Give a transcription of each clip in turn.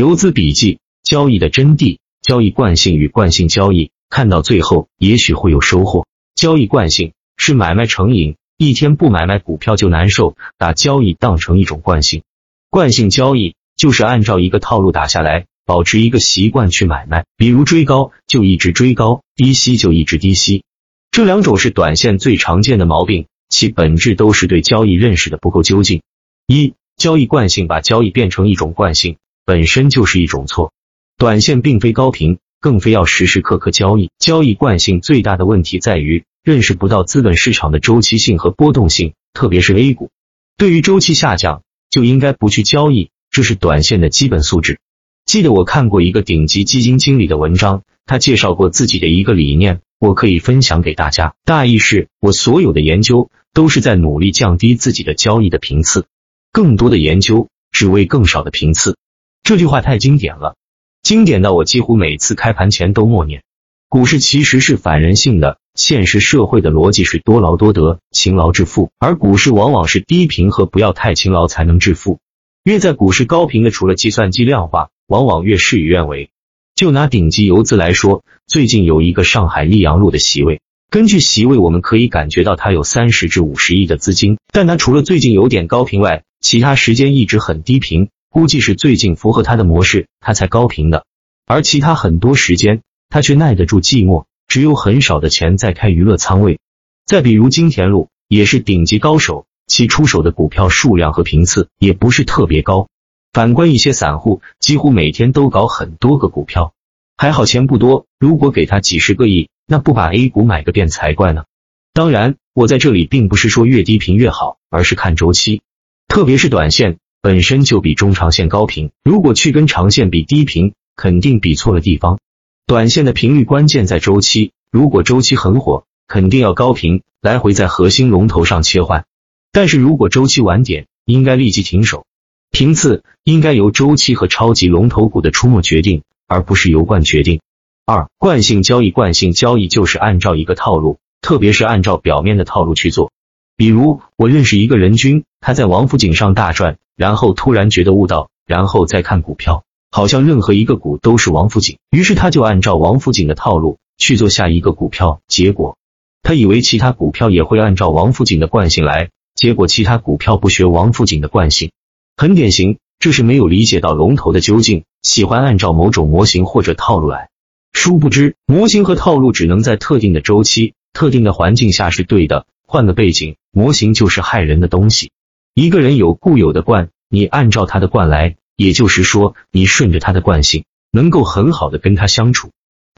游资笔记：交易的真谛，交易惯性与惯性交易，看到最后也许会有收获。交易惯性是买卖成瘾，一天不买卖股票就难受，把交易当成一种惯性。惯性交易就是按照一个套路打下来，保持一个习惯去买卖，比如追高就一直追高，低吸就一直低吸。这两种是短线最常见的毛病，其本质都是对交易认识的不够究竟。一、交易惯性把交易变成一种惯性。本身就是一种错，短线并非高频，更非要时时刻刻交易。交易惯性最大的问题在于认识不到资本市场的周期性和波动性，特别是 A 股。对于周期下降，就应该不去交易，这是短线的基本素质。记得我看过一个顶级基金经理的文章，他介绍过自己的一个理念，我可以分享给大家。大意是我所有的研究都是在努力降低自己的交易的频次，更多的研究只为更少的频次。这句话太经典了，经典到我几乎每次开盘前都默念。股市其实是反人性的，现实社会的逻辑是多劳多得，勤劳致富，而股市往往是低频和不要太勤劳才能致富。越在股市高频的，除了计算机量化，往往越事与愿违。就拿顶级游资来说，最近有一个上海溧阳路的席位，根据席位我们可以感觉到他有三十至五十亿的资金，但他除了最近有点高频外，其他时间一直很低频。估计是最近符合他的模式，他才高频的，而其他很多时间他却耐得住寂寞，只有很少的钱在开娱乐仓位。再比如金田路也是顶级高手，其出手的股票数量和频次也不是特别高。反观一些散户，几乎每天都搞很多个股票，还好钱不多。如果给他几十个亿，那不把 A 股买个遍才怪呢。当然，我在这里并不是说越低频越好，而是看周期，特别是短线。本身就比中长线高频，如果去跟长线比低频，肯定比错了地方。短线的频率关键在周期，如果周期很火，肯定要高频，来回在核心龙头上切换。但是如果周期晚点，应该立即停手。频次应该由周期和超级龙头股的出没决定，而不是由惯决定。二、惯性交易，惯性交易就是按照一个套路，特别是按照表面的套路去做。比如我认识一个人均，他在王府井上大赚。然后突然觉得悟道，然后再看股票，好像任何一个股都是王府井，于是他就按照王府井的套路去做下一个股票，结果。他以为其他股票也会按照王府井的惯性来，结果其他股票不学王府井的惯性，很典型，这是没有理解到龙头的究竟，喜欢按照某种模型或者套路来，殊不知模型和套路只能在特定的周期、特定的环境下是对的，换个背景，模型就是害人的东西。一个人有固有的惯，你按照他的惯来，也就是说，你顺着他的惯性，能够很好的跟他相处。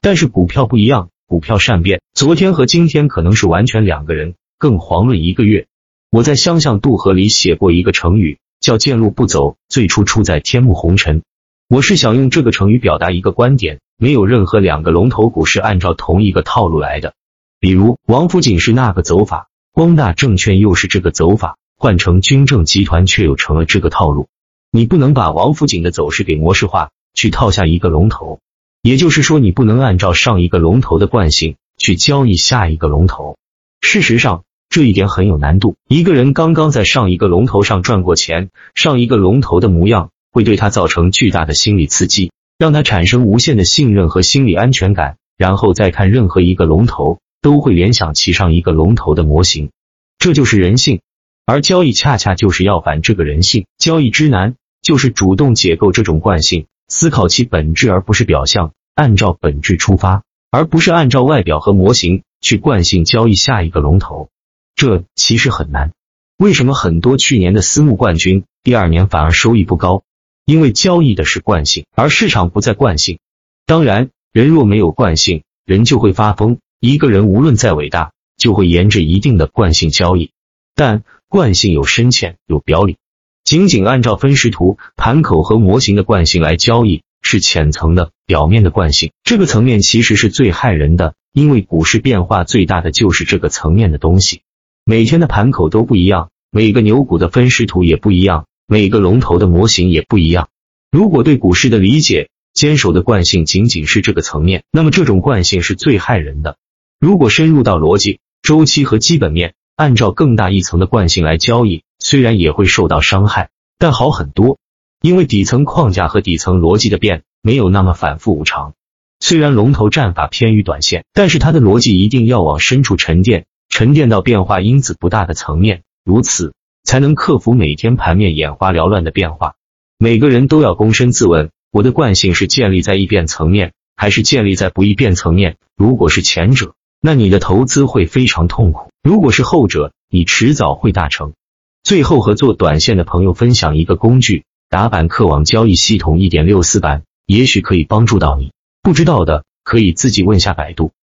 但是股票不一样，股票善变，昨天和今天可能是完全两个人，更遑论一个月。我在《相向渡河》里写过一个成语，叫见路不走，最初出在天幕红尘。我是想用这个成语表达一个观点：没有任何两个龙头股是按照同一个套路来的。比如王府井是那个走法，光大证券又是这个走法。换成军政集团，却又成了这个套路。你不能把王府井的走势给模式化，去套下一个龙头。也就是说，你不能按照上一个龙头的惯性去交易下一个龙头。事实上，这一点很有难度。一个人刚刚在上一个龙头上赚过钱，上一个龙头的模样会对他造成巨大的心理刺激，让他产生无限的信任和心理安全感，然后再看任何一个龙头，都会联想其上一个龙头的模型。这就是人性。而交易恰恰就是要反这个人性，交易之难就是主动解构这种惯性，思考其本质而不是表象，按照本质出发，而不是按照外表和模型去惯性交易下一个龙头。这其实很难。为什么很多去年的私募冠军第二年反而收益不高？因为交易的是惯性，而市场不在惯性。当然，人若没有惯性，人就会发疯。一个人无论再伟大，就会沿着一定的惯性交易，但。惯性有深浅，有表里。仅仅按照分时图、盘口和模型的惯性来交易，是浅层的、表面的惯性。这个层面其实是最害人的，因为股市变化最大的就是这个层面的东西。每天的盘口都不一样，每个牛股的分时图也不一样，每个龙头的模型也不一样。如果对股市的理解坚守的惯性仅仅是这个层面，那么这种惯性是最害人的。如果深入到逻辑、周期和基本面。按照更大一层的惯性来交易，虽然也会受到伤害，但好很多。因为底层框架和底层逻辑的变没有那么反复无常。虽然龙头战法偏于短线，但是它的逻辑一定要往深处沉淀，沉淀到变化因子不大的层面，如此才能克服每天盘面眼花缭乱的变化。每个人都要躬身自问：我的惯性是建立在易变层面，还是建立在不易变层面？如果是前者，那你的投资会非常痛苦；如果是后者，你迟早会大成。最后和做短线的朋友分享一个工具：打板客网交易系统一点六四版，也许可以帮助到你。不知道的可以自己问下百度。